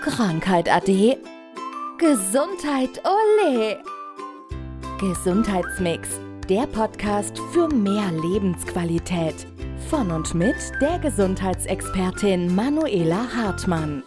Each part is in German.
Krankheit ade. Gesundheit ole. Gesundheitsmix, der Podcast für mehr Lebensqualität. Von und mit der Gesundheitsexpertin Manuela Hartmann.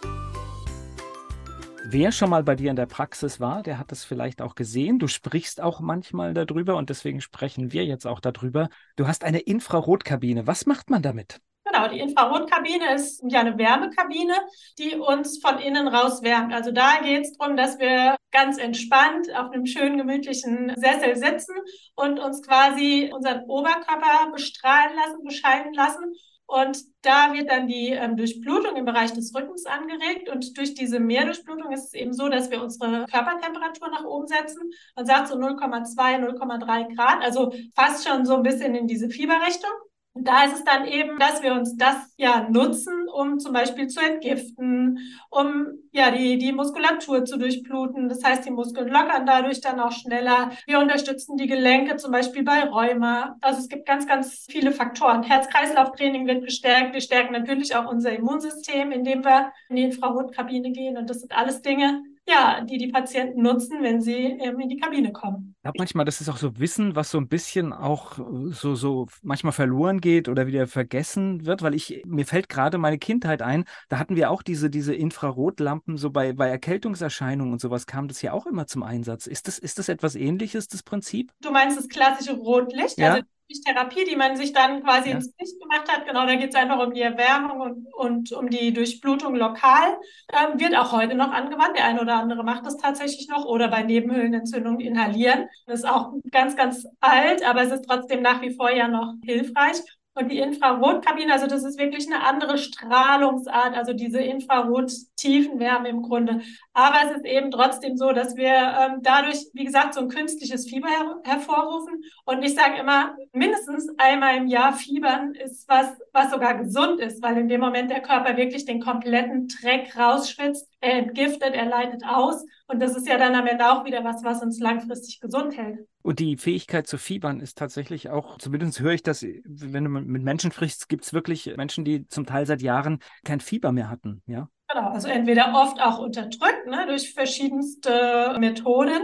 Wer schon mal bei dir in der Praxis war, der hat es vielleicht auch gesehen. Du sprichst auch manchmal darüber und deswegen sprechen wir jetzt auch darüber. Du hast eine Infrarotkabine. Was macht man damit? Genau, die Infrarotkabine ist ja eine Wärmekabine, die uns von innen raus wärmt. Also da geht es darum, dass wir ganz entspannt auf einem schönen, gemütlichen Sessel sitzen und uns quasi unseren Oberkörper bestrahlen lassen, bescheiden lassen. Und da wird dann die ähm, Durchblutung im Bereich des Rückens angeregt. Und durch diese Mehrdurchblutung ist es eben so, dass wir unsere Körpertemperatur nach oben setzen. Man sagt so 0,2, 0,3 Grad, also fast schon so ein bisschen in diese Fieberrichtung. Und da ist es dann eben, dass wir uns das ja nutzen, um zum Beispiel zu entgiften, um ja die, die Muskulatur zu durchbluten. Das heißt, die Muskeln lockern dadurch dann auch schneller. Wir unterstützen die Gelenke zum Beispiel bei Rheuma. Also es gibt ganz, ganz viele Faktoren. Herz-Kreislauf-Training wird gestärkt. Wir stärken natürlich auch unser Immunsystem, indem wir in die Infrarotkabine gehen. Und das sind alles Dinge, ja, die die Patienten nutzen, wenn sie ähm, in die Kabine kommen. Ich glaube manchmal, das ist auch so Wissen, was so ein bisschen auch so, so manchmal verloren geht oder wieder vergessen wird, weil ich, mir fällt gerade meine Kindheit ein, da hatten wir auch diese, diese Infrarotlampen, so bei, bei Erkältungserscheinungen und sowas kam das ja auch immer zum Einsatz. Ist das, ist das etwas ähnliches, das Prinzip? Du meinst das klassische Rotlicht? Ja. Also Therapie, die man sich dann quasi ja. ins Gesicht gemacht hat. Genau, da geht es einfach um die Erwärmung und, und um die Durchblutung lokal. Ähm, wird auch heute noch angewandt. Der eine oder andere macht das tatsächlich noch oder bei Nebenhöhlenentzündungen inhalieren. Das ist auch ganz, ganz alt, aber es ist trotzdem nach wie vor ja noch hilfreich. Und die Infrarotkabine, also das ist wirklich eine andere Strahlungsart, also diese Infrarot-Tiefenwärme im Grunde. Aber es ist eben trotzdem so, dass wir ähm, dadurch, wie gesagt, so ein künstliches Fieber her hervorrufen. Und ich sage immer, mindestens einmal im Jahr Fiebern ist was, was sogar gesund ist, weil in dem Moment der Körper wirklich den kompletten Dreck rausschwitzt, er entgiftet, er leitet aus. Und das ist ja dann am Ende auch wieder was, was uns langfristig gesund hält. Und die Fähigkeit zu fiebern ist tatsächlich auch, zumindest höre ich das, wenn du mit Menschen sprichst, gibt es wirklich Menschen, die zum Teil seit Jahren kein Fieber mehr hatten, ja? Genau, also entweder oft auch unterdrückt, ne, durch verschiedenste Methoden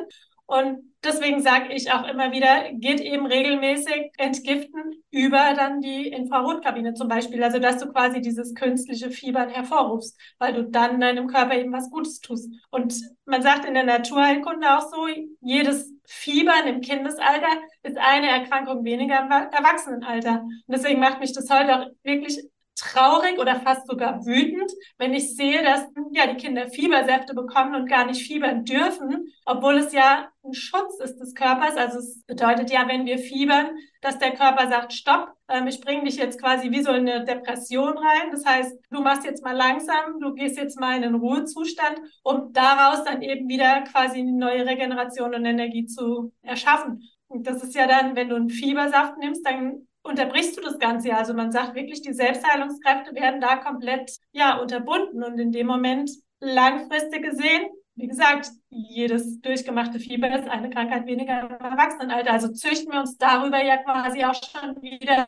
und deswegen sage ich auch immer wieder, geht eben regelmäßig entgiften über dann die Infrarotkabine zum Beispiel. Also dass du quasi dieses künstliche Fiebern hervorrufst, weil du dann deinem Körper eben was Gutes tust. Und man sagt in der Naturheilkunde auch so, jedes Fiebern im Kindesalter ist eine Erkrankung weniger im Erwachsenenalter. Und deswegen macht mich das heute auch wirklich traurig oder fast sogar wütend, wenn ich sehe, dass ja die Kinder Fiebersäfte bekommen und gar nicht fiebern dürfen, obwohl es ja ein Schutz ist des Körpers. Also es bedeutet ja, wenn wir fiebern, dass der Körper sagt, stopp, ähm, ich bringe dich jetzt quasi wie so in eine Depression rein. Das heißt, du machst jetzt mal langsam, du gehst jetzt mal in einen Ruhezustand, um daraus dann eben wieder quasi eine neue Regeneration und Energie zu erschaffen. Und das ist ja dann, wenn du einen Fiebersaft nimmst, dann unterbrichst du das Ganze ja. Also man sagt wirklich, die Selbstheilungskräfte werden da komplett ja unterbunden und in dem Moment langfristig gesehen, wie gesagt, jedes durchgemachte Fieber ist eine Krankheit weniger im Erwachsenenalter. Also züchten wir uns darüber ja quasi auch schon wieder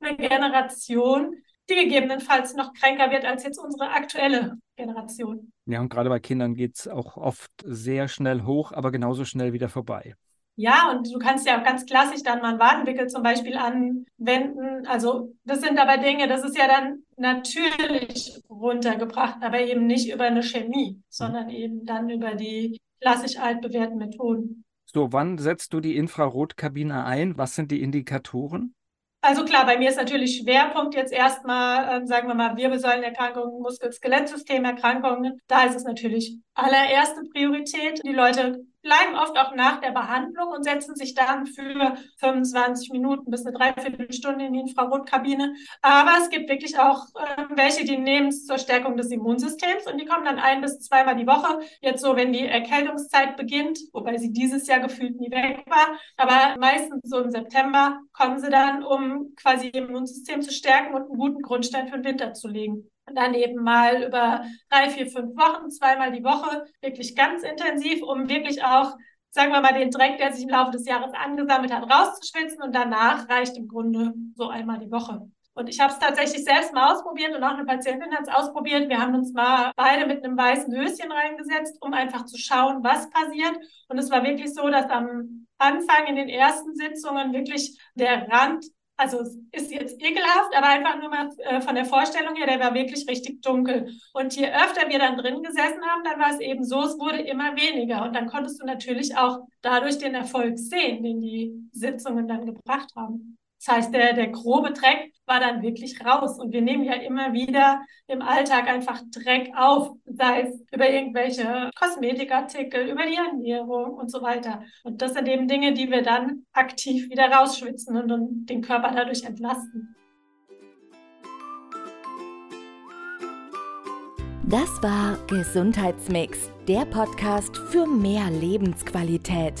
eine Generation, die gegebenenfalls noch kränker wird als jetzt unsere aktuelle Generation. Ja, und gerade bei Kindern geht es auch oft sehr schnell hoch, aber genauso schnell wieder vorbei. Ja, und du kannst ja auch ganz klassisch dann mal einen Wadenwickel zum Beispiel anwenden. Also das sind aber Dinge, das ist ja dann natürlich runtergebracht, aber eben nicht über eine Chemie, sondern eben dann über die klassisch altbewährten Methoden. So, wann setzt du die Infrarotkabine ein? Was sind die Indikatoren? Also klar, bei mir ist natürlich Schwerpunkt jetzt erstmal, äh, sagen wir mal, Wirbelsäulenerkrankungen, Muskel-Skelettssystemerkrankungen. Da ist es natürlich allererste Priorität. Die Leute bleiben oft auch nach der Behandlung und setzen sich dann für 25 Minuten bis eine Dreiviertelstunde in die Infrarotkabine. Aber es gibt wirklich auch äh, welche, die nehmen es zur Stärkung des Immunsystems und die kommen dann ein bis zweimal die Woche. Jetzt so, wenn die Erkältungszeit beginnt, wobei sie dieses Jahr gefühlt nie weg war, aber meistens so im September kommen sie dann, um quasi ihr Immunsystem zu stärken und einen guten Grundstein für den Winter zu legen. Und dann eben mal über drei, vier, fünf Wochen, zweimal die Woche, wirklich ganz intensiv, um wirklich auch, sagen wir mal, den Dreck, der sich im Laufe des Jahres angesammelt hat, rauszuschwitzen. Und danach reicht im Grunde so einmal die Woche. Und ich habe es tatsächlich selbst mal ausprobiert und auch eine Patientin hat es ausprobiert. Wir haben uns mal beide mit einem weißen Höschen reingesetzt, um einfach zu schauen, was passiert. Und es war wirklich so, dass am Anfang in den ersten Sitzungen wirklich der Rand also es ist jetzt ekelhaft, aber einfach nur mal äh, von der Vorstellung her, der war wirklich richtig dunkel. Und je öfter wir dann drin gesessen haben, dann war es eben so, es wurde immer weniger. Und dann konntest du natürlich auch dadurch den Erfolg sehen, den die Sitzungen dann gebracht haben. Das heißt, der, der grobe Dreck war dann wirklich raus. Und wir nehmen ja immer wieder im Alltag einfach Dreck auf, sei es über irgendwelche Kosmetikartikel, über die Ernährung und so weiter. Und das sind eben Dinge, die wir dann aktiv wieder rausschwitzen und den Körper dadurch entlasten. Das war Gesundheitsmix, der Podcast für mehr Lebensqualität.